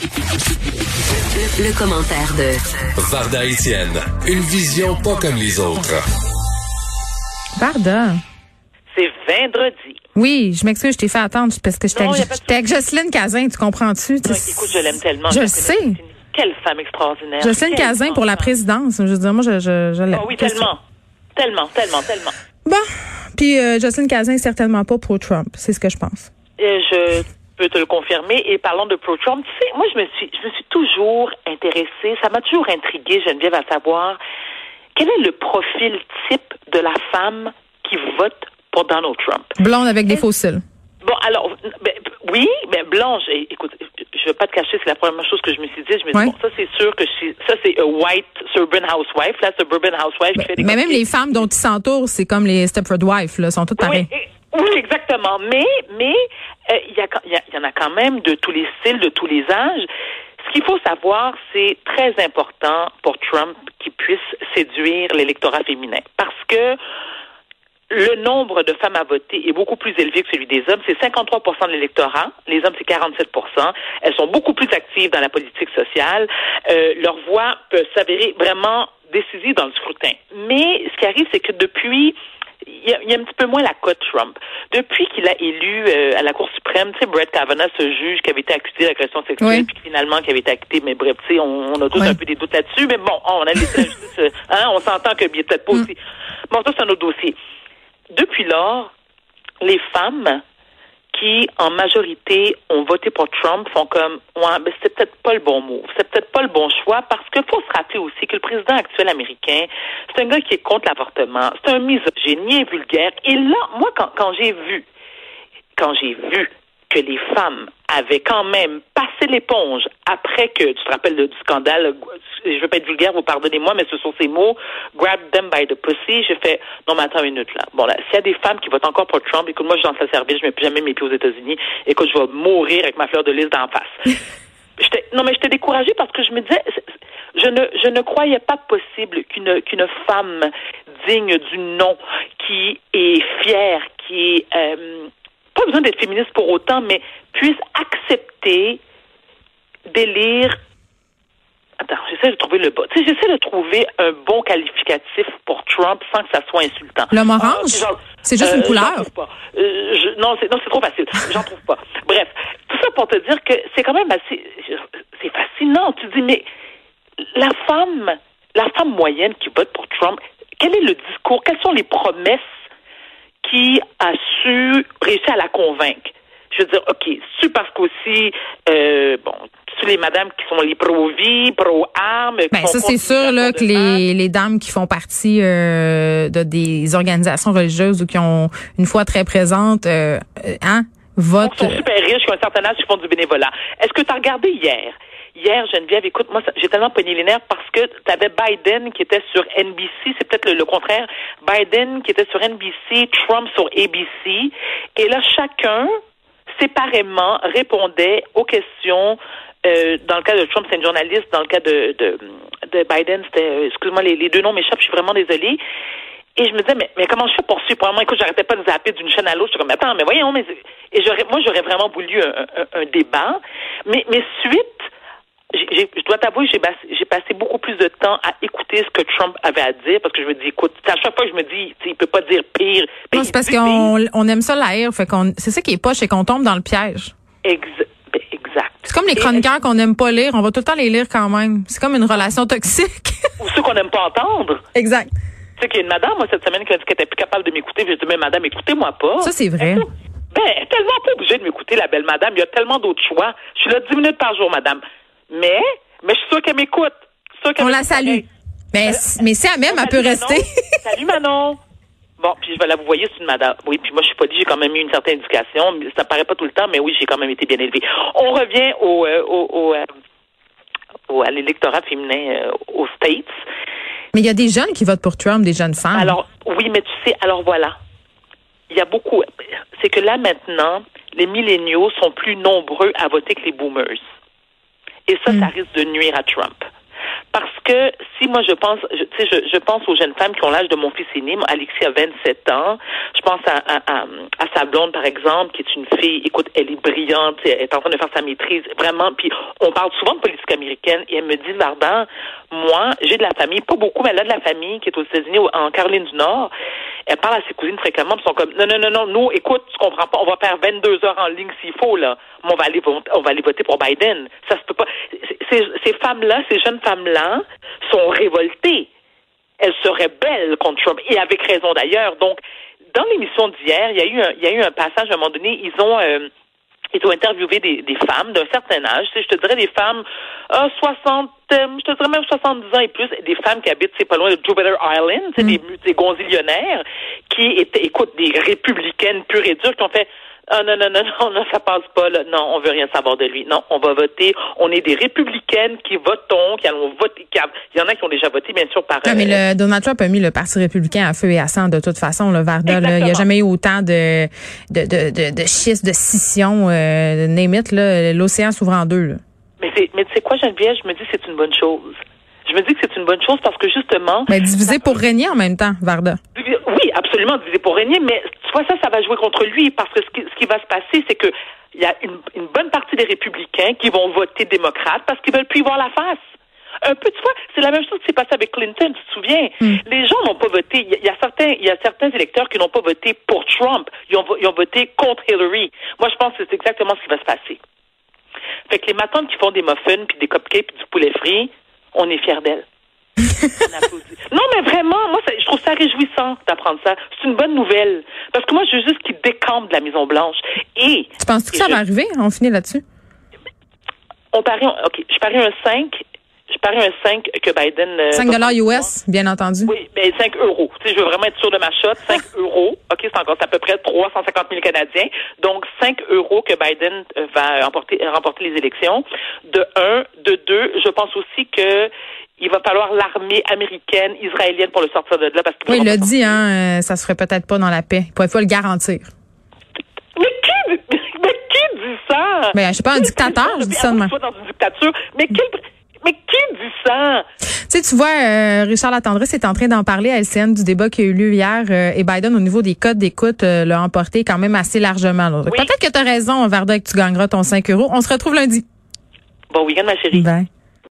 Le, commentaire de Varda Etienne, une vision pas comme les autres. Varda? C'est vendredi. Oui, je m'excuse, je t'ai fait attendre parce que j'étais avec, avec Jocelyne Cazin, tu comprends-tu? écoute, je l'aime tellement. Je le sais. Quelle femme extraordinaire. Jocelyne Cazin pour la présidence. Je veux dire, moi, je, je, je l'aime. Oh oui, tellement. Tellement, tellement, tellement. Bon. Puis euh, Jocelyne Cazin, certainement pas pro Trump. C'est ce que je pense. Euh, je peux te le confirmer. Et parlant de pro-Trump, tu sais, moi, je me suis, je me suis toujours intéressée, ça m'a toujours intriguée, Geneviève, à savoir quel est le profil type de la femme qui vote pour Donald Trump? Blonde avec des fossiles. Bon, alors, ben, oui, mais blanche, écoute, je veux pas te cacher, c'est la première chose que je me suis dit. Je me suis dit, bon, ça, c'est sûr que je suis, ça, c'est a white suburban housewife, la suburban housewife qui fait des Mais même les femmes dont ils s'entourent, c'est comme les Stepford Wife, là, sont toutes pareilles. Oui, oui, exactement. Mais, mais euh, il y en a quand même de tous les styles, de tous les âges. Ce qu'il faut savoir, c'est très important pour Trump qu'il puisse séduire l'électorat féminin. Parce que le nombre de femmes à voter est beaucoup plus élevé que celui des hommes. C'est 53% de l'électorat. Les hommes, c'est 47% Elles sont beaucoup plus actives dans la politique sociale. Euh, leur voix peut s'avérer vraiment décisive dans le scrutin. Mais ce qui arrive, c'est que depuis il y, a, un petit peu moins la cote Trump. Depuis qu'il a élu euh, à la Cour suprême, tu sais, Brett Kavanaugh, ce juge qui avait été accusé d'agression sexuelle, puis finalement qui avait été acquitté, mais bref, tu sais, on, a tous un peu des doutes là-dessus, mais bon, on a laissé la justice, euh, hein, on s'entend que peut-être pas mm. aussi. Bon, ça, c'est un autre dossier. Depuis lors, les femmes qui, en majorité, ont voté pour Trump font comme, ouais, mais c'est peut-être pas le bon mot. C'est peut-être pas le bon choix parce qu'il faut se rappeler aussi que le président actuel américain, c'est un gars qui est contre l'avortement. C'est un misogyne, vulgaire. Et là, moi, quand, quand j'ai vu, quand j'ai vu que les femmes avaient quand même passé l'éponge après que, tu te rappelles du scandale, je veux pas être vulgaire, vous pardonnez-moi, mais ce sont ces mots, grab them by the pussy, j'ai fait, non mais attends une minute là. Bon là, s'il y a des femmes qui votent encore pour Trump, écoute, moi je suis dans sa service, je mets plus jamais mes pieds aux États-Unis, écoute, je vais mourir avec ma fleur de lys d'en face. non mais j'étais découragée parce que je me disais, je ne, je ne croyais pas possible qu'une qu'une femme digne du nom, qui est fière, qui est euh, pas besoin d'être féministe pour autant, mais puisse accepter d'élire. Attends, j'essaie de trouver le bon. Tu sais, j'essaie de trouver un bon qualificatif pour Trump sans que ça soit insultant. L'homme orange? Ah, c'est juste une euh, couleur? Euh, non, c'est non, c'est trop facile. J'en trouve pas. Bref, tout ça pour te dire que c'est quand même assez. C'est fascinant. Tu dis, mais la femme, la femme moyenne qui vote pour Trump, quel est le discours? Quelles sont les promesses qui a su réussir à la convaincre. Je veux dire, OK, c'est parce qu'aussi, euh, bon, tous les madames qui sont les pro-vie, pro-armes. Ben, ça, c'est sûr, là, que les, les dames qui font partie euh, de des organisations religieuses ou qui ont une foi très présente, euh, hein, votent. Ils sont super riches, qui ont un certain âge, qui font du bénévolat. Est-ce que tu as regardé hier? Hier, Geneviève, écoute, moi, j'ai tellement pogné les nerfs parce que tu avais Biden qui était sur NBC, c'est peut-être le, contraire, Biden qui était sur NBC, Trump sur ABC, et là, chacun, séparément, répondait aux questions. Euh, dans le cas de Trump, c'est une journaliste. Dans le cas de, de, de Biden, c'était, euh, excuse-moi, les, deux noms m'échappent, je suis vraiment désolée. Et je me disais, mais, mais comment je fais pour suivre? Écoute, j'arrêtais pas de zapper d'une chaîne à l'autre. Je suis comme, attends, mais voyons, mais, et moi, j'aurais vraiment voulu un, débat. Mais suite je dois t'avouer, j'ai passé beaucoup plus de temps à écouter ce que Trump avait à dire parce que je me dis, écoute, à chaque fois que je me dis, il peut pas dire pire. non, c'est parce qu'on on aime ça l'air, fait qu'on, c'est ça qui est poche, c'est qu'on tombe dans le piège. Ben, exact. C'est comme les chroniqueurs qu'on n'aime pas lire, on va tout le temps les lire quand même. C'est comme une relation toxique. Ou ceux qu'on n'aime pas entendre. Exact. Tu sais qu'il y a une madame, moi, cette semaine, qui a dit qu'elle était plus capable de m'écouter. J'ai dit, mais madame, écoutez-moi pas. Ça, c'est vrai. Ben, tellement pas obligée de m'écouter, la belle madame. Il y a tellement d'autres choix. Je suis là 10 minutes par jour, madame. Mais, mais je suis sûre qu'elle m'écoute. On la salue. Mais, mais si elle même, elle peut rester. Salut Manon. Bon, puis je vais la vous voyez, c'est une madame. Oui, puis moi, je suis pas dit, j'ai quand même eu une certaine éducation. Ça paraît pas tout le temps, mais oui, j'ai quand même été bien élevée. On revient au, euh, au, euh, au, à l'électorat féminin euh, aux States. Mais il y a des jeunes qui votent pour Trump, des jeunes femmes. Alors, oui, mais tu sais, alors voilà. Il y a beaucoup. C'est que là, maintenant, les milléniaux sont plus nombreux à voter que les boomers. Et ça, ça mm. risque de nuire à Trump. Parce que si moi je pense, je, tu sais, je, je pense aux jeunes femmes qui ont l'âge de mon fils aîné. Alexis a 27 ans. Je pense à, à, à, à sa blonde, par exemple, qui est une fille, écoute, elle est brillante, elle est en train de faire sa maîtrise, vraiment. Puis on parle souvent de politique américaine et elle me dit, Vardan, moi, j'ai de la famille, pas beaucoup, mais elle a de la famille qui est aux États-Unis, en Caroline du Nord. Elle parle à ses cousines fréquemment, puis sont comme, non, non, non, non, nous, écoute, tu comprends pas, on va faire 22 heures en ligne s'il faut, là. On va aller, on va aller voter pour Biden. Ça se peut pas. Ces, femmes-là, ces jeunes femmes-là, sont révoltées. Elles seraient belles contre Trump, et avec raison d'ailleurs. Donc, dans l'émission d'hier, il y a eu un, il y a eu un passage à un moment donné, ils ont, euh, ils ont interviewé des, des femmes d'un certain âge, je te dirais des femmes euh, 60, euh, je te dirais même 70 ans et plus, des femmes qui habitent, c'est pas loin de Jupiter Island, c'est des, des gonzillionnaires qui étaient, écoute, des républicaines pures et dures qui ont fait ah non, non, non, non, non, ça passe pas. Là. Non, on veut rien savoir de lui. Non, on va voter. On est des républicaines qui votons, qui allons voter. Qui Il y en a qui ont déjà voté, bien sûr, par... Non, mais le, Donald Trump a mis le Parti républicain à feu et à sang de toute façon, le Varda. Là. Il n'y a jamais eu autant de, de, de, de, de schistes, de scissions, euh, là. L'océan s'ouvre en deux. Là. Mais, c'est, mais tu sais quoi, Geneviève? Je me dis que c'est une bonne chose. Je me dis que c'est une bonne chose parce que justement... Mais diviser pour régner en même temps, Varda. Oui, absolument, diviser pour régner, mais vois, ça, ça va jouer contre lui parce que ce qui, ce qui va se passer, c'est que il y a une, une, bonne partie des républicains qui vont voter démocrate parce qu'ils veulent plus voir la face. Un peu, tu vois, c'est la même chose qui s'est passé avec Clinton, tu te souviens? Mm. Les gens n'ont pas voté. Il y, a certains, il y a certains électeurs qui n'ont pas voté pour Trump. Ils ont, ils ont voté contre Hillary. Moi, je pense que c'est exactement ce qui va se passer. Fait que les matantes qui font des muffins, puis des cupcakes, puis du poulet frit, on est fiers d'elles. non, mais vraiment, ça réjouissant d'apprendre ça. C'est une bonne nouvelle. Parce que moi, je veux juste qu'ils décampent de la Maison-Blanche. Et. Tu penses que ça va arriver? On finit là-dessus? On parie, OK, je parie un 5. Je parie un 5 que Biden. 5 euh, dollars US, bien entendu. Oui, mais 5 euros. Tu sais, je veux vraiment être sûr de ma shot. 5 euros. OK, c'est encore, c'est à peu près 350 000 Canadiens. Donc, 5 euros que Biden euh, va remporter, remporter les élections. De 1. De 2, je pense aussi que il va falloir l'armée américaine, israélienne pour le sortir de là. Parce oui, il l'a dit, hein, euh, ça se ferait peut-être pas dans la paix. Il faut le garantir. Mais qui, mais qui dit ça? Mais ben, je sais pas, un dictateur, je dis ça demain. dans une dictature. Mais quel, mais qui dit ça? Tu sais, tu vois, euh, Richard Latendresse est en train d'en parler à LCN du débat qui a eu lieu hier euh, et Biden, au niveau des codes d'écoute, euh, l'a emporté quand même assez largement. Oui. Peut-être que tu as raison, Varda, que tu gagneras ton 5 euros. On se retrouve lundi. Bon week-end, ma chérie. Bye.